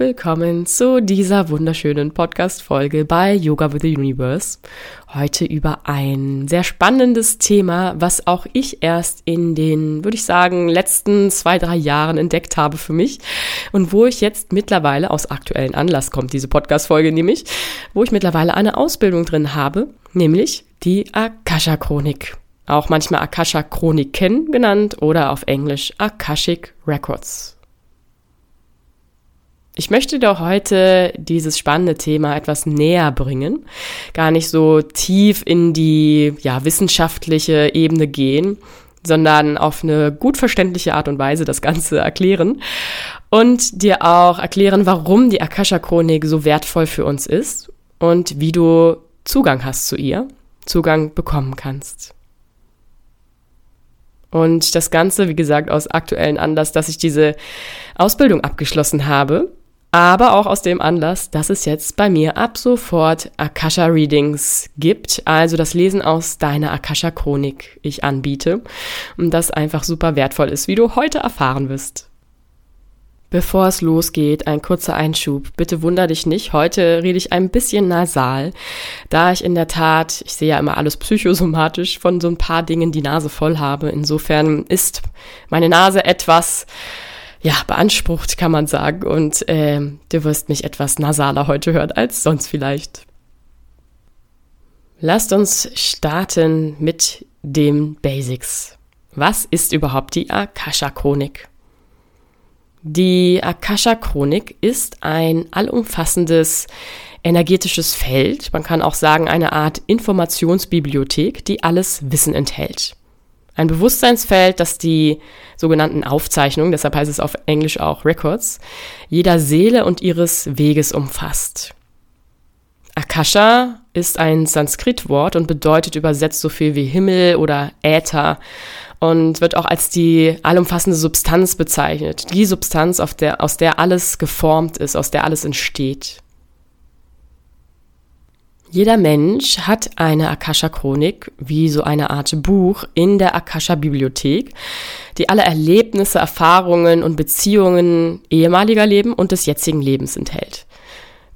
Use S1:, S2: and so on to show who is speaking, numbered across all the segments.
S1: willkommen zu dieser wunderschönen Podcast-Folge bei Yoga with the Universe. Heute über ein sehr spannendes Thema, was auch ich erst in den, würde ich sagen, letzten zwei, drei Jahren entdeckt habe für mich und wo ich jetzt mittlerweile aus aktuellen Anlass kommt diese Podcast-Folge nämlich, wo ich mittlerweile eine Ausbildung drin habe, nämlich die Akasha-Chronik auch manchmal Akasha Chroniken genannt oder auf Englisch Akashic Records. Ich möchte dir heute dieses spannende Thema etwas näher bringen, gar nicht so tief in die ja, wissenschaftliche Ebene gehen, sondern auf eine gut verständliche Art und Weise das Ganze erklären und dir auch erklären, warum die Akasha-Chronik so wertvoll für uns ist und wie du Zugang hast zu ihr, Zugang bekommen kannst. Und das Ganze, wie gesagt, aus aktuellen Anlass, dass ich diese Ausbildung abgeschlossen habe aber auch aus dem Anlass, dass es jetzt bei mir ab sofort Akasha Readings gibt, also das Lesen aus deiner Akasha Chronik ich anbiete und das einfach super wertvoll ist, wie du heute erfahren wirst. Bevor es losgeht, ein kurzer Einschub. Bitte wunder dich nicht. Heute rede ich ein bisschen nasal, da ich in der Tat, ich sehe ja immer alles psychosomatisch, von so ein paar Dingen die Nase voll habe. Insofern ist meine Nase etwas ja, beansprucht, kann man sagen. Und äh, du wirst mich etwas nasaler heute hören als sonst vielleicht. Lasst uns starten mit dem Basics. Was ist überhaupt die Akasha-Chronik? Die Akasha-Chronik ist ein allumfassendes energetisches Feld, man kann auch sagen eine Art Informationsbibliothek, die alles Wissen enthält. Ein Bewusstseinsfeld, das die sogenannten Aufzeichnungen, deshalb heißt es auf Englisch auch Records, jeder Seele und ihres Weges umfasst. Akasha ist ein Sanskrit-Wort und bedeutet übersetzt so viel wie Himmel oder Äther und wird auch als die allumfassende Substanz bezeichnet. Die Substanz, der, aus der alles geformt ist, aus der alles entsteht. Jeder Mensch hat eine Akasha-Chronik, wie so eine Art Buch in der Akasha-Bibliothek, die alle Erlebnisse, Erfahrungen und Beziehungen ehemaliger Leben und des jetzigen Lebens enthält.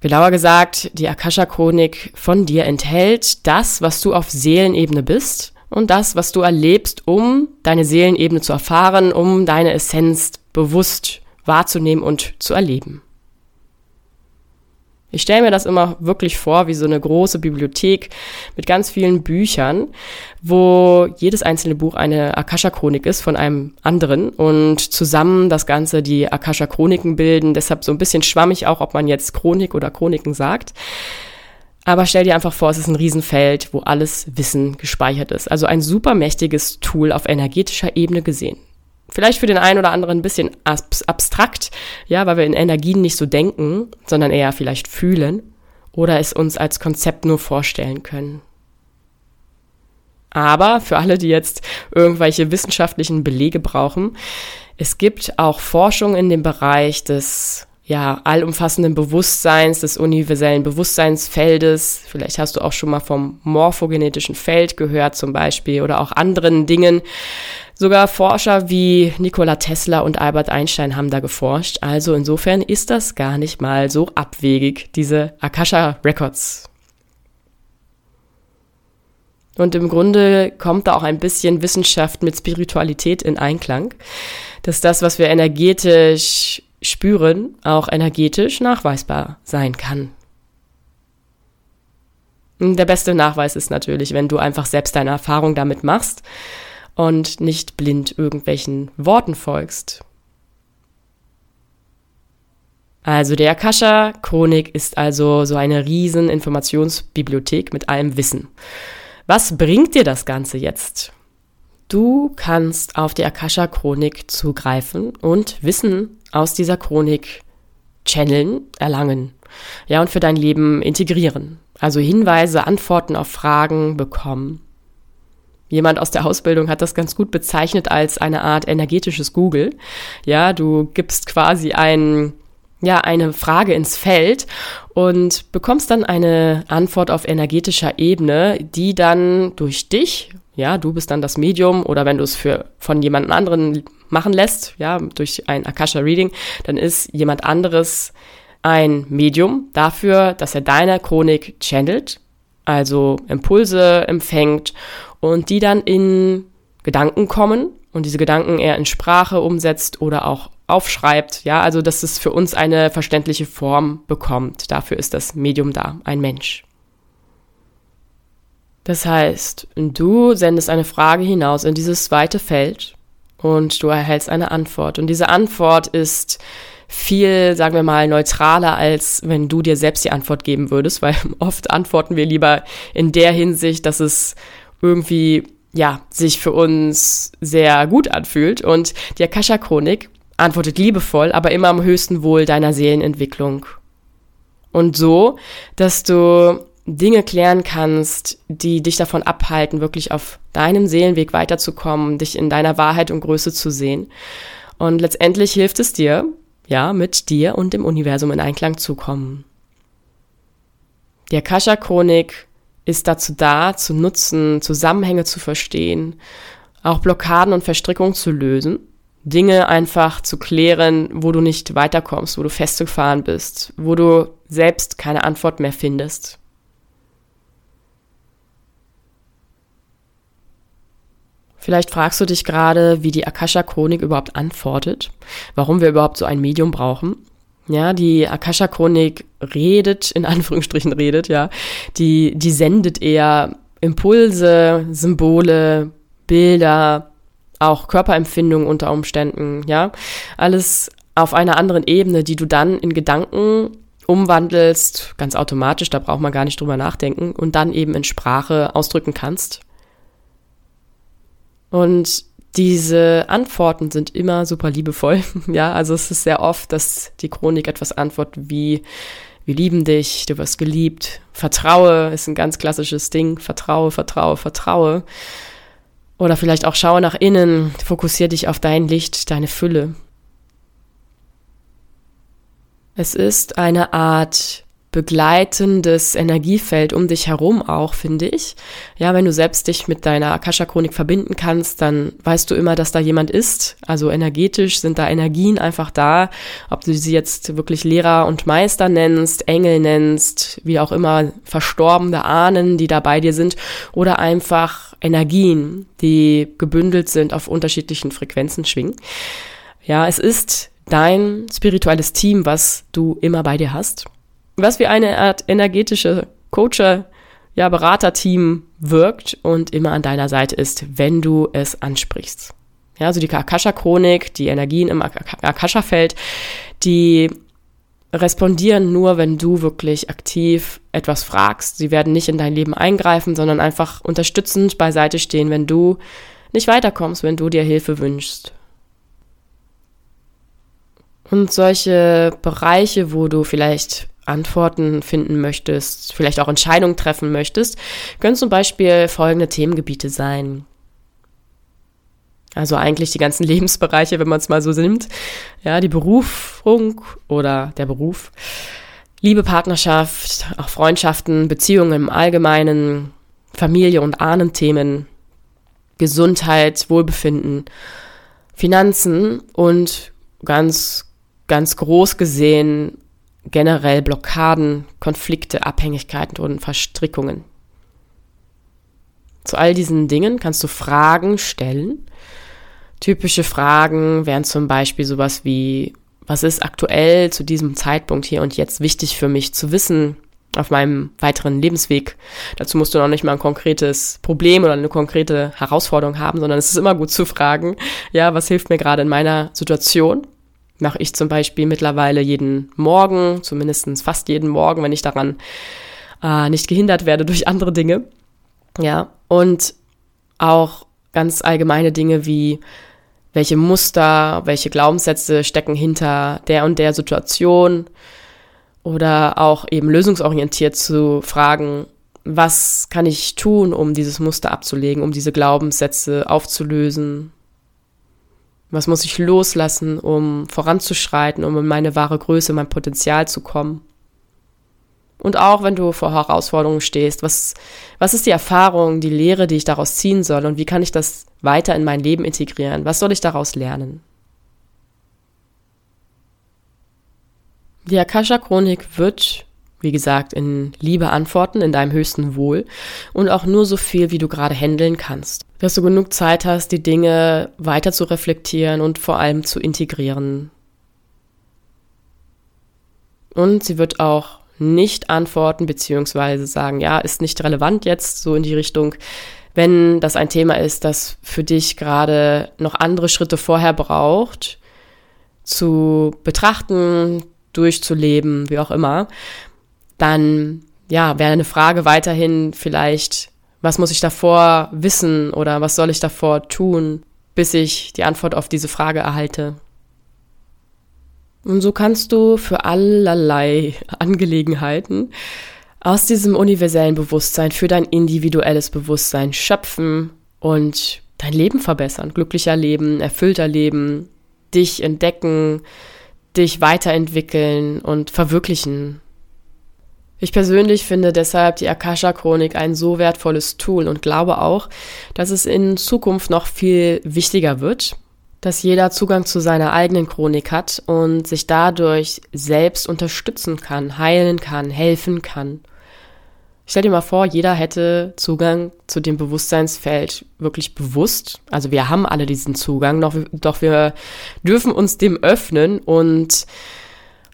S1: Genauer gesagt, die Akasha-Chronik von dir enthält das, was du auf Seelenebene bist und das, was du erlebst, um deine Seelenebene zu erfahren, um deine Essenz bewusst wahrzunehmen und zu erleben. Ich stelle mir das immer wirklich vor wie so eine große Bibliothek mit ganz vielen Büchern, wo jedes einzelne Buch eine Akasha-Chronik ist von einem anderen und zusammen das Ganze die Akasha-Chroniken bilden. Deshalb so ein bisschen schwammig auch, ob man jetzt Chronik oder Chroniken sagt. Aber stell dir einfach vor, es ist ein Riesenfeld, wo alles Wissen gespeichert ist. Also ein super mächtiges Tool auf energetischer Ebene gesehen. Vielleicht für den einen oder anderen ein bisschen abstrakt, ja, weil wir in Energien nicht so denken, sondern eher vielleicht fühlen oder es uns als Konzept nur vorstellen können. Aber für alle, die jetzt irgendwelche wissenschaftlichen Belege brauchen, es gibt auch Forschung in dem Bereich des ja, allumfassenden Bewusstseins, des universellen Bewusstseinsfeldes. Vielleicht hast du auch schon mal vom morphogenetischen Feld gehört zum Beispiel oder auch anderen Dingen, Sogar Forscher wie Nikola Tesla und Albert Einstein haben da geforscht. Also insofern ist das gar nicht mal so abwegig, diese Akasha Records. Und im Grunde kommt da auch ein bisschen Wissenschaft mit Spiritualität in Einklang, dass das, was wir energetisch spüren, auch energetisch nachweisbar sein kann. Der beste Nachweis ist natürlich, wenn du einfach selbst deine Erfahrung damit machst und nicht blind irgendwelchen Worten folgst. Also der Akasha-Chronik ist also so eine riesen Informationsbibliothek mit allem Wissen. Was bringt dir das Ganze jetzt? Du kannst auf die Akasha-Chronik zugreifen und Wissen aus dieser Chronik channeln, erlangen. Ja, und für dein Leben integrieren. Also Hinweise, Antworten auf Fragen bekommen. Jemand aus der Ausbildung hat das ganz gut bezeichnet als eine Art energetisches Google. Ja, du gibst quasi ein, ja, eine Frage ins Feld und bekommst dann eine Antwort auf energetischer Ebene, die dann durch dich ja, du bist dann das Medium oder wenn du es für von jemand anderen machen lässt, ja, durch ein Akasha Reading, dann ist jemand anderes ein Medium dafür, dass er deine Chronik channelt, also Impulse empfängt und die dann in Gedanken kommen und diese Gedanken eher in Sprache umsetzt oder auch aufschreibt, ja, also dass es für uns eine verständliche Form bekommt. Dafür ist das Medium da, ein Mensch. Das heißt, du sendest eine Frage hinaus in dieses weite Feld und du erhältst eine Antwort. Und diese Antwort ist viel, sagen wir mal, neutraler, als wenn du dir selbst die Antwort geben würdest, weil oft antworten wir lieber in der Hinsicht, dass es irgendwie, ja, sich für uns sehr gut anfühlt. Und die Akasha-Chronik antwortet liebevoll, aber immer am höchsten Wohl deiner Seelenentwicklung. Und so, dass du Dinge klären kannst, die dich davon abhalten, wirklich auf deinem Seelenweg weiterzukommen, dich in deiner Wahrheit und Größe zu sehen. Und letztendlich hilft es dir, ja, mit dir und dem Universum in Einklang zu kommen. Die Akasha-Chronik ist dazu da, zu nutzen, Zusammenhänge zu verstehen, auch Blockaden und Verstrickungen zu lösen, Dinge einfach zu klären, wo du nicht weiterkommst, wo du festgefahren bist, wo du selbst keine Antwort mehr findest. Vielleicht fragst du dich gerade, wie die Akasha-Chronik überhaupt antwortet, warum wir überhaupt so ein Medium brauchen. Ja, die Akasha-Chronik redet, in Anführungsstrichen redet, ja. Die, die sendet eher Impulse, Symbole, Bilder, auch Körperempfindungen unter Umständen, ja. Alles auf einer anderen Ebene, die du dann in Gedanken umwandelst, ganz automatisch, da braucht man gar nicht drüber nachdenken, und dann eben in Sprache ausdrücken kannst. Und diese Antworten sind immer super liebevoll. ja, also es ist sehr oft, dass die Chronik etwas antwortet wie, wir lieben dich, du wirst geliebt. Vertraue ist ein ganz klassisches Ding. Vertraue, vertraue, vertraue. Oder vielleicht auch schaue nach innen, fokussiere dich auf dein Licht, deine Fülle. Es ist eine Art begleitendes Energiefeld um dich herum auch, finde ich. Ja, wenn du selbst dich mit deiner Akasha-Chronik verbinden kannst, dann weißt du immer, dass da jemand ist. Also energetisch sind da Energien einfach da. Ob du sie jetzt wirklich Lehrer und Meister nennst, Engel nennst, wie auch immer, verstorbene Ahnen, die da bei dir sind, oder einfach Energien, die gebündelt sind auf unterschiedlichen Frequenzen schwingen. Ja, es ist dein spirituelles Team, was du immer bei dir hast was wie eine Art energetische Coacher, ja, Beraterteam wirkt und immer an deiner Seite ist, wenn du es ansprichst. Ja, also die Akasha-Chronik, die Energien im Akasha-Feld, die respondieren nur, wenn du wirklich aktiv etwas fragst. Sie werden nicht in dein Leben eingreifen, sondern einfach unterstützend beiseite stehen, wenn du nicht weiterkommst, wenn du dir Hilfe wünschst. Und solche Bereiche, wo du vielleicht Antworten finden möchtest, vielleicht auch Entscheidungen treffen möchtest, können zum Beispiel folgende Themengebiete sein. Also eigentlich die ganzen Lebensbereiche, wenn man es mal so nimmt. Ja, die Berufung oder der Beruf, Liebe, Partnerschaft, auch Freundschaften, Beziehungen im Allgemeinen, Familie und Ahnenthemen, Gesundheit, Wohlbefinden, Finanzen und ganz, ganz groß gesehen generell Blockaden, Konflikte, Abhängigkeiten und Verstrickungen. Zu all diesen Dingen kannst du Fragen stellen. Typische Fragen wären zum Beispiel sowas wie, was ist aktuell zu diesem Zeitpunkt hier und jetzt wichtig für mich zu wissen auf meinem weiteren Lebensweg? Dazu musst du noch nicht mal ein konkretes Problem oder eine konkrete Herausforderung haben, sondern es ist immer gut zu fragen, ja, was hilft mir gerade in meiner Situation? Mache ich zum Beispiel mittlerweile jeden Morgen, zumindest fast jeden Morgen, wenn ich daran äh, nicht gehindert werde durch andere Dinge. Ja, und auch ganz allgemeine Dinge wie welche Muster, welche Glaubenssätze stecken hinter der und der Situation oder auch eben lösungsorientiert zu fragen, was kann ich tun, um dieses Muster abzulegen, um diese Glaubenssätze aufzulösen, was muss ich loslassen, um voranzuschreiten, um in meine wahre Größe, mein Potenzial zu kommen? Und auch wenn du vor Herausforderungen stehst, was, was ist die Erfahrung, die Lehre, die ich daraus ziehen soll und wie kann ich das weiter in mein Leben integrieren? Was soll ich daraus lernen? Die Akasha-Chronik wird, wie gesagt, in Liebe antworten, in deinem höchsten Wohl und auch nur so viel, wie du gerade handeln kannst. Dass du genug Zeit hast, die Dinge weiter zu reflektieren und vor allem zu integrieren. Und sie wird auch nicht antworten, beziehungsweise sagen, ja, ist nicht relevant jetzt, so in die Richtung, wenn das ein Thema ist, das für dich gerade noch andere Schritte vorher braucht, zu betrachten, durchzuleben, wie auch immer, dann ja, wäre eine Frage weiterhin vielleicht, was muss ich davor wissen oder was soll ich davor tun, bis ich die Antwort auf diese Frage erhalte. Und so kannst du für allerlei Angelegenheiten aus diesem universellen Bewusstsein für dein individuelles Bewusstsein schöpfen und dein Leben verbessern, glücklicher leben, erfüllter leben, dich entdecken, dich weiterentwickeln und verwirklichen. Ich persönlich finde deshalb die Akasha-Chronik ein so wertvolles Tool und glaube auch, dass es in Zukunft noch viel wichtiger wird, dass jeder Zugang zu seiner eigenen Chronik hat und sich dadurch selbst unterstützen kann, heilen kann, helfen kann. Stell dir mal vor, jeder hätte Zugang zu dem Bewusstseinsfeld wirklich bewusst. Also wir haben alle diesen Zugang, doch, doch wir dürfen uns dem öffnen und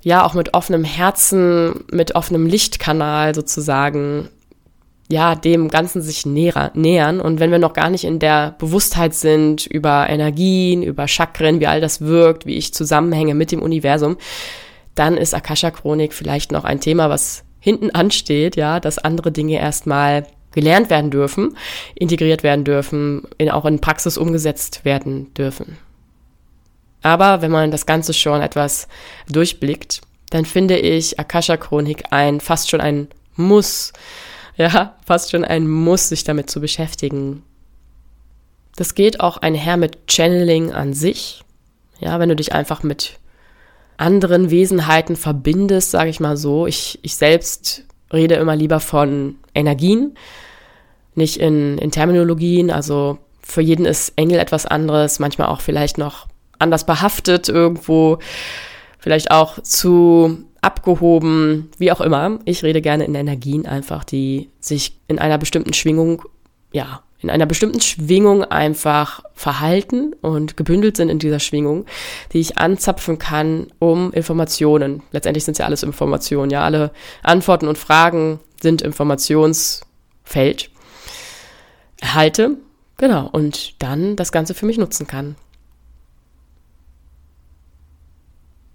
S1: ja auch mit offenem Herzen, mit offenem Lichtkanal sozusagen ja, dem Ganzen sich näher, nähern. Und wenn wir noch gar nicht in der Bewusstheit sind über Energien, über Chakren, wie all das wirkt, wie ich zusammenhänge mit dem Universum, dann ist Akasha-Chronik vielleicht noch ein Thema, was hinten ansteht, ja, dass andere Dinge erstmal gelernt werden dürfen, integriert werden dürfen, in, auch in Praxis umgesetzt werden dürfen. Aber wenn man das Ganze schon etwas durchblickt, dann finde ich Akasha-Chronik ein, fast schon ein Muss, ja, fast schon ein Muss, sich damit zu beschäftigen. Das geht auch einher mit Channeling an sich. Ja, wenn du dich einfach mit anderen Wesenheiten verbindest, sage ich mal so. Ich, ich selbst rede immer lieber von Energien, nicht in, in Terminologien. Also für jeden ist Engel etwas anderes, manchmal auch vielleicht noch anders behaftet irgendwo, vielleicht auch zu abgehoben, wie auch immer. Ich rede gerne in Energien einfach, die sich in einer bestimmten Schwingung, ja, in einer bestimmten Schwingung einfach verhalten und gebündelt sind in dieser Schwingung, die ich anzapfen kann, um Informationen, letztendlich sind es ja alles Informationen, ja, alle Antworten und Fragen sind Informationsfeld, erhalte, genau, und dann das Ganze für mich nutzen kann.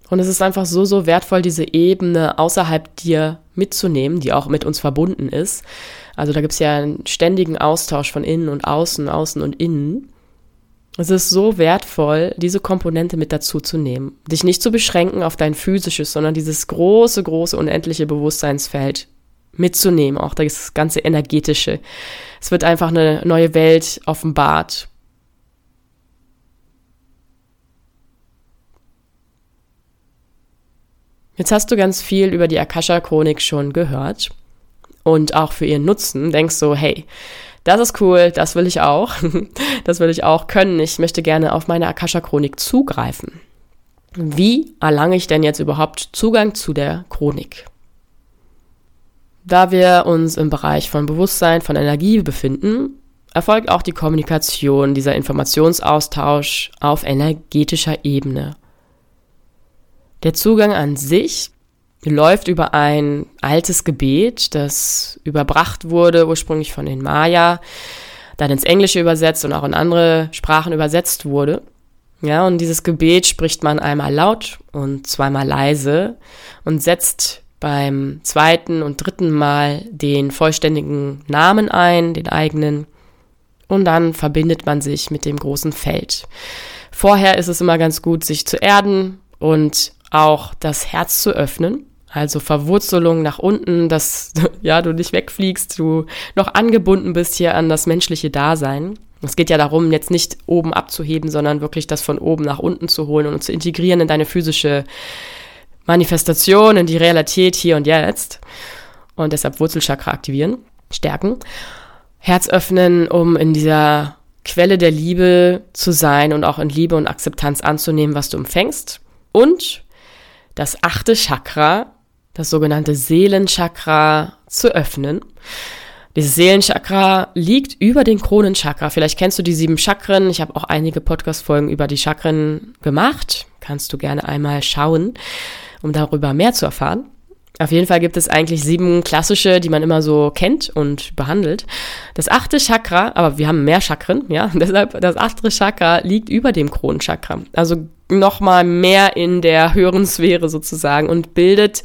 S1: Und es ist einfach so, so wertvoll, diese Ebene außerhalb dir mitzunehmen, die auch mit uns verbunden ist. Also da gibt es ja einen ständigen Austausch von innen und außen, außen und innen. Es ist so wertvoll, diese Komponente mit dazu zu nehmen. Dich nicht zu beschränken auf dein physisches, sondern dieses große, große, unendliche Bewusstseinsfeld mitzunehmen, auch das ganze energetische. Es wird einfach eine neue Welt offenbart, Jetzt hast du ganz viel über die Akasha-Chronik schon gehört und auch für ihren Nutzen. Denkst so, hey, das ist cool, das will ich auch, das will ich auch können. Ich möchte gerne auf meine Akasha-Chronik zugreifen. Wie erlange ich denn jetzt überhaupt Zugang zu der Chronik? Da wir uns im Bereich von Bewusstsein, von Energie befinden, erfolgt auch die Kommunikation, dieser Informationsaustausch auf energetischer Ebene. Der Zugang an sich läuft über ein altes Gebet, das überbracht wurde, ursprünglich von den Maya, dann ins Englische übersetzt und auch in andere Sprachen übersetzt wurde. Ja, und dieses Gebet spricht man einmal laut und zweimal leise und setzt beim zweiten und dritten Mal den vollständigen Namen ein, den eigenen, und dann verbindet man sich mit dem großen Feld. Vorher ist es immer ganz gut, sich zu erden und auch das Herz zu öffnen. Also Verwurzelung nach unten, dass ja, du nicht wegfliegst, du noch angebunden bist hier an das menschliche Dasein. Es geht ja darum, jetzt nicht oben abzuheben, sondern wirklich das von oben nach unten zu holen und zu integrieren in deine physische Manifestation, in die Realität hier und jetzt. und deshalb Wurzelchakra aktivieren, stärken. Herz öffnen, um in dieser Quelle der Liebe zu sein und auch in Liebe und Akzeptanz anzunehmen, was du empfängst. Und das achte Chakra, das sogenannte Seelenchakra, zu öffnen. Dieses Seelenchakra liegt über den Kronenchakra. Vielleicht kennst du die sieben Chakren. Ich habe auch einige Podcast-Folgen über die Chakren gemacht. Kannst du gerne einmal schauen, um darüber mehr zu erfahren. Auf jeden Fall gibt es eigentlich sieben klassische, die man immer so kennt und behandelt. Das achte Chakra, aber wir haben mehr Chakren, ja, deshalb das achte Chakra liegt über dem Kronenchakra. Also nochmal mehr in der höheren Sphäre sozusagen und bildet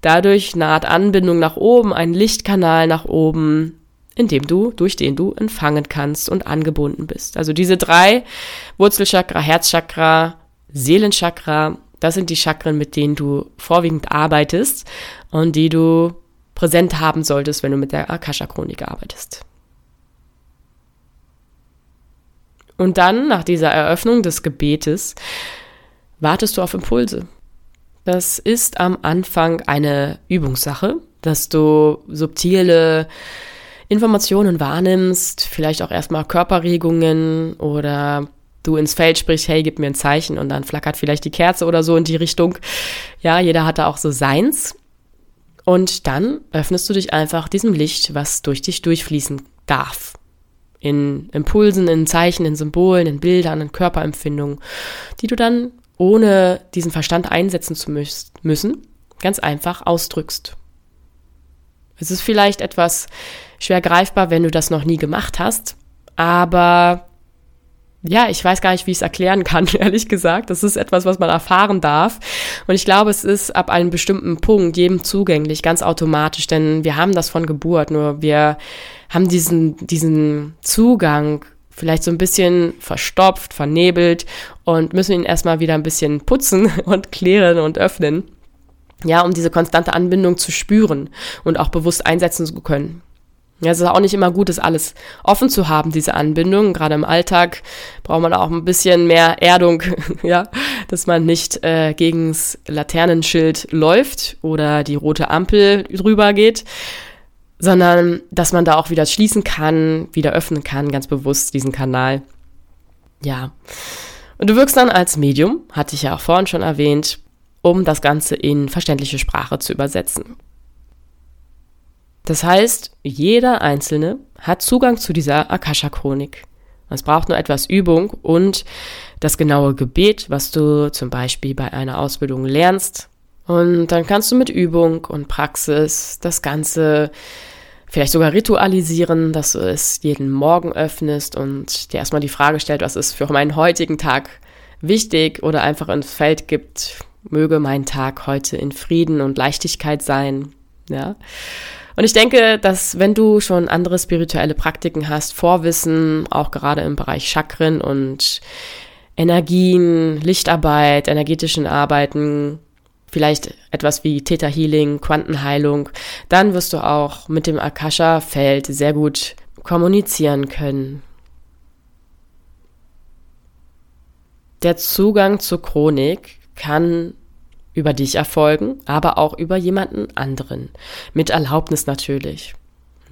S1: dadurch eine Art Anbindung nach oben, einen Lichtkanal nach oben, in dem du, durch den du empfangen kannst und angebunden bist. Also diese drei Wurzelchakra, Herzchakra, Seelenchakra, das sind die Chakren, mit denen du vorwiegend arbeitest und die du präsent haben solltest, wenn du mit der Akasha-Chronik arbeitest. Und dann, nach dieser Eröffnung des Gebetes, wartest du auf Impulse. Das ist am Anfang eine Übungssache, dass du subtile Informationen wahrnimmst, vielleicht auch erstmal Körperregungen oder du ins Feld sprichst, hey, gib mir ein Zeichen und dann flackert vielleicht die Kerze oder so in die Richtung. Ja, jeder hat da auch so seins. Und dann öffnest du dich einfach diesem Licht, was durch dich durchfließen darf. In Impulsen, in Zeichen, in Symbolen, in Bildern, in Körperempfindungen, die du dann, ohne diesen Verstand einsetzen zu müssen, ganz einfach ausdrückst. Es ist vielleicht etwas schwer greifbar, wenn du das noch nie gemacht hast, aber ja, ich weiß gar nicht, wie ich es erklären kann, ehrlich gesagt. Das ist etwas, was man erfahren darf. Und ich glaube, es ist ab einem bestimmten Punkt jedem zugänglich, ganz automatisch, denn wir haben das von Geburt, nur wir haben diesen, diesen Zugang vielleicht so ein bisschen verstopft, vernebelt und müssen ihn erstmal wieder ein bisschen putzen und klären und öffnen. Ja, um diese konstante Anbindung zu spüren und auch bewusst einsetzen zu können. Ja, es ist auch nicht immer gut, das alles offen zu haben, diese Anbindung. Gerade im Alltag braucht man auch ein bisschen mehr Erdung, ja, dass man nicht äh, gegens Laternenschild läuft oder die rote Ampel drüber geht, sondern dass man da auch wieder schließen kann, wieder öffnen kann, ganz bewusst diesen Kanal. Ja. Und du wirkst dann als Medium, hatte ich ja auch vorhin schon erwähnt, um das Ganze in verständliche Sprache zu übersetzen. Das heißt, jeder Einzelne hat Zugang zu dieser Akasha-Chronik. Es braucht nur etwas Übung und das genaue Gebet, was du zum Beispiel bei einer Ausbildung lernst. Und dann kannst du mit Übung und Praxis das Ganze vielleicht sogar ritualisieren, dass du es jeden Morgen öffnest und dir erstmal die Frage stellt, was ist für meinen heutigen Tag wichtig oder einfach ins Feld gibt, möge mein Tag heute in Frieden und Leichtigkeit sein. Ja. Und ich denke, dass wenn du schon andere spirituelle Praktiken hast, Vorwissen, auch gerade im Bereich Chakren und Energien, Lichtarbeit, energetischen Arbeiten, vielleicht etwas wie Theta Healing, Quantenheilung, dann wirst du auch mit dem Akasha-Feld sehr gut kommunizieren können. Der Zugang zur Chronik kann über dich erfolgen, aber auch über jemanden anderen. Mit Erlaubnis natürlich.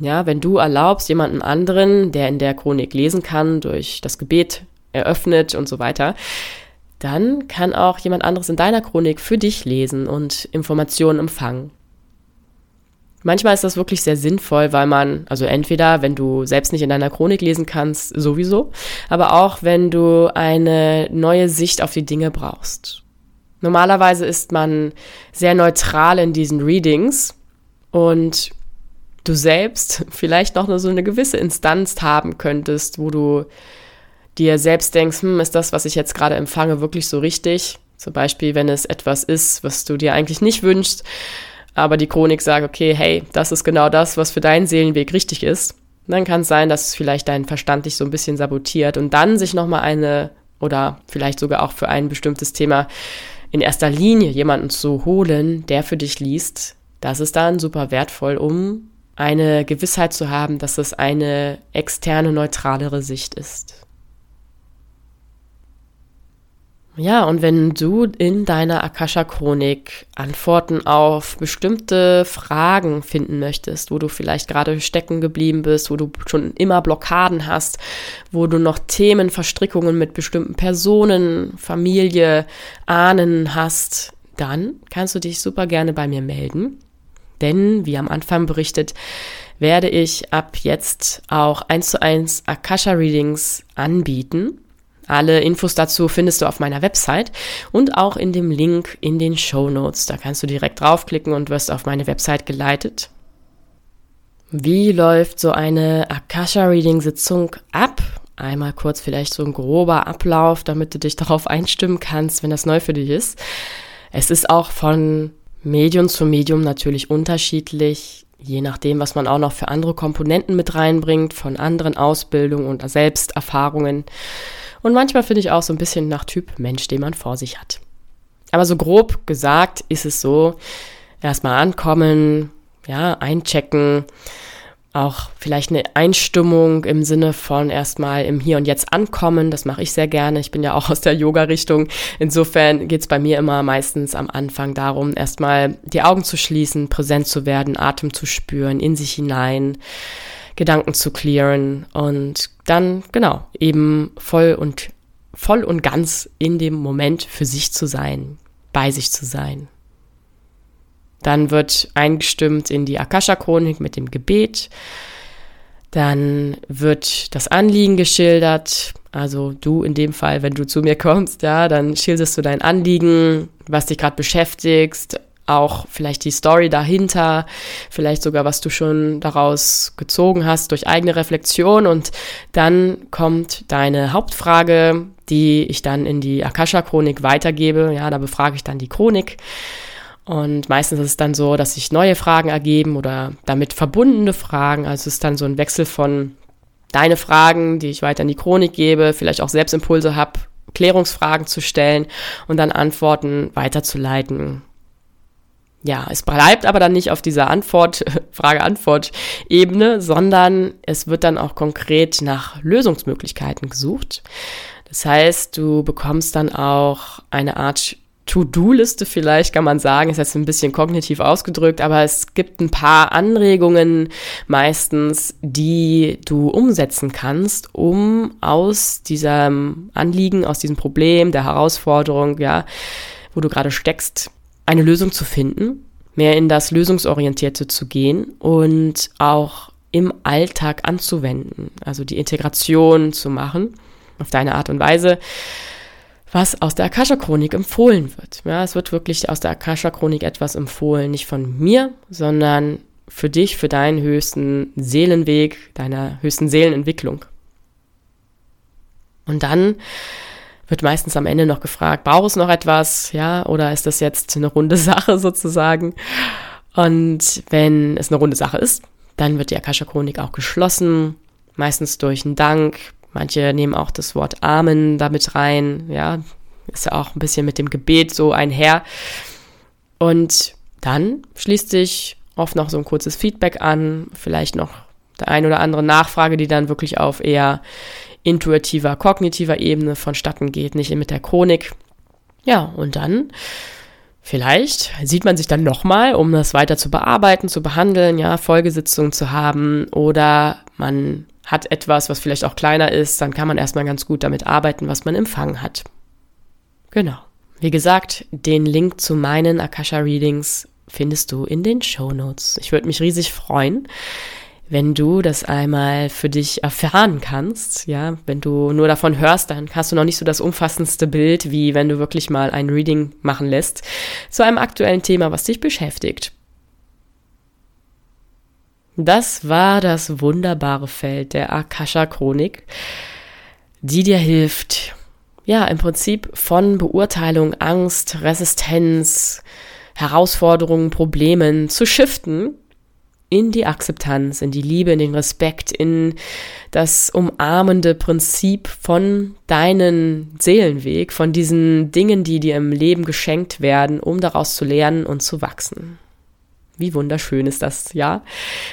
S1: Ja, wenn du erlaubst, jemanden anderen, der in der Chronik lesen kann, durch das Gebet eröffnet und so weiter, dann kann auch jemand anderes in deiner Chronik für dich lesen und Informationen empfangen. Manchmal ist das wirklich sehr sinnvoll, weil man, also entweder, wenn du selbst nicht in deiner Chronik lesen kannst, sowieso, aber auch, wenn du eine neue Sicht auf die Dinge brauchst. Normalerweise ist man sehr neutral in diesen Readings und du selbst vielleicht noch so eine gewisse Instanz haben könntest, wo du dir selbst denkst, hm, ist das, was ich jetzt gerade empfange, wirklich so richtig? Zum Beispiel, wenn es etwas ist, was du dir eigentlich nicht wünschst, aber die Chronik sagt, okay, hey, das ist genau das, was für deinen Seelenweg richtig ist. Dann kann es sein, dass vielleicht dein Verstand dich so ein bisschen sabotiert und dann sich nochmal eine oder vielleicht sogar auch für ein bestimmtes Thema in erster Linie jemanden zu holen, der für dich liest, das ist dann super wertvoll, um eine Gewissheit zu haben, dass es eine externe, neutralere Sicht ist. Ja, und wenn du in deiner Akasha-Chronik Antworten auf bestimmte Fragen finden möchtest, wo du vielleicht gerade stecken geblieben bist, wo du schon immer Blockaden hast, wo du noch Themen, Verstrickungen mit bestimmten Personen, Familie, Ahnen hast, dann kannst du dich super gerne bei mir melden. Denn, wie am Anfang berichtet, werde ich ab jetzt auch eins zu eins Akasha-Readings anbieten alle Infos dazu findest du auf meiner Website und auch in dem Link in den Show Notes. Da kannst du direkt draufklicken und wirst auf meine Website geleitet. Wie läuft so eine Akasha-Reading-Sitzung ab? Einmal kurz vielleicht so ein grober Ablauf, damit du dich darauf einstimmen kannst, wenn das neu für dich ist. Es ist auch von Medium zu Medium natürlich unterschiedlich, je nachdem, was man auch noch für andere Komponenten mit reinbringt, von anderen Ausbildungen und Selbsterfahrungen. Und manchmal finde ich auch so ein bisschen nach Typ Mensch, den man vor sich hat. Aber so grob gesagt ist es so, erstmal ankommen, ja, einchecken, auch vielleicht eine Einstimmung im Sinne von erstmal im Hier und Jetzt ankommen. Das mache ich sehr gerne. Ich bin ja auch aus der Yoga-Richtung. Insofern geht es bei mir immer meistens am Anfang darum, erstmal die Augen zu schließen, präsent zu werden, Atem zu spüren, in sich hinein Gedanken zu clearen und dann, genau, eben voll und, voll und ganz in dem Moment für sich zu sein, bei sich zu sein. Dann wird eingestimmt in die Akasha-Chronik mit dem Gebet. Dann wird das Anliegen geschildert. Also du in dem Fall, wenn du zu mir kommst, ja, dann schilderst du dein Anliegen, was dich gerade beschäftigst, auch vielleicht die Story dahinter, vielleicht sogar was du schon daraus gezogen hast durch eigene Reflexion und dann kommt deine Hauptfrage, die ich dann in die Akasha-Chronik weitergebe. Ja, da befrage ich dann die Chronik. Und meistens ist es dann so, dass sich neue Fragen ergeben oder damit verbundene Fragen. Also es ist dann so ein Wechsel von deine Fragen, die ich weiter in die Chronik gebe, vielleicht auch Selbstimpulse habe, Klärungsfragen zu stellen und dann Antworten weiterzuleiten ja, es bleibt aber dann nicht auf dieser Antwort, Frage-Antwort-Ebene, sondern es wird dann auch konkret nach Lösungsmöglichkeiten gesucht. Das heißt, du bekommst dann auch eine Art To-Do-Liste vielleicht, kann man sagen, ist jetzt ein bisschen kognitiv ausgedrückt, aber es gibt ein paar Anregungen meistens, die du umsetzen kannst, um aus diesem Anliegen, aus diesem Problem, der Herausforderung, ja, wo du gerade steckst, eine Lösung zu finden, mehr in das Lösungsorientierte zu gehen und auch im Alltag anzuwenden, also die Integration zu machen auf deine Art und Weise, was aus der Akasha-Chronik empfohlen wird. Ja, es wird wirklich aus der Akasha-Chronik etwas empfohlen, nicht von mir, sondern für dich, für deinen höchsten Seelenweg, deiner höchsten Seelenentwicklung. Und dann wird meistens am Ende noch gefragt, braucht es noch etwas, ja, oder ist das jetzt eine runde Sache sozusagen? Und wenn es eine runde Sache ist, dann wird die Akasha-Chronik auch geschlossen, meistens durch einen Dank. Manche nehmen auch das Wort Amen damit rein, ja, ist ja auch ein bisschen mit dem Gebet so einher. Und dann schließt sich oft noch so ein kurzes Feedback an, vielleicht noch der ein oder andere Nachfrage, die dann wirklich auf eher intuitiver, kognitiver Ebene vonstatten geht, nicht mit der Chronik. Ja, und dann vielleicht sieht man sich dann nochmal, um das weiter zu bearbeiten, zu behandeln, ja, Folgesitzungen zu haben oder man hat etwas, was vielleicht auch kleiner ist, dann kann man erstmal ganz gut damit arbeiten, was man empfangen hat. Genau. Wie gesagt, den Link zu meinen Akasha Readings findest du in den Show Notes. Ich würde mich riesig freuen, wenn du das einmal für dich erfahren kannst, ja, wenn du nur davon hörst, dann hast du noch nicht so das umfassendste Bild, wie wenn du wirklich mal ein Reading machen lässt zu einem aktuellen Thema, was dich beschäftigt. Das war das wunderbare Feld der Akasha Chronik, die dir hilft, ja, im Prinzip von Beurteilung, Angst, Resistenz, Herausforderungen, Problemen zu shiften in die Akzeptanz, in die Liebe, in den Respekt, in das umarmende Prinzip von deinen Seelenweg, von diesen Dingen, die dir im Leben geschenkt werden, um daraus zu lernen und zu wachsen. Wie wunderschön ist das, ja?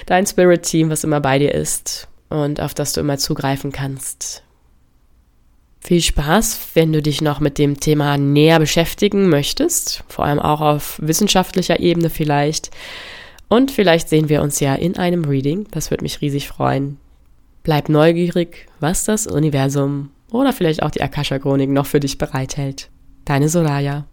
S1: Dein Spirit-Team, was immer bei dir ist und auf das du immer zugreifen kannst. Viel Spaß, wenn du dich noch mit dem Thema näher beschäftigen möchtest, vor allem auch auf wissenschaftlicher Ebene vielleicht. Und vielleicht sehen wir uns ja in einem Reading, das würde mich riesig freuen. Bleib neugierig, was das Universum oder vielleicht auch die Akasha-Chronik noch für dich bereithält. Deine Soraya.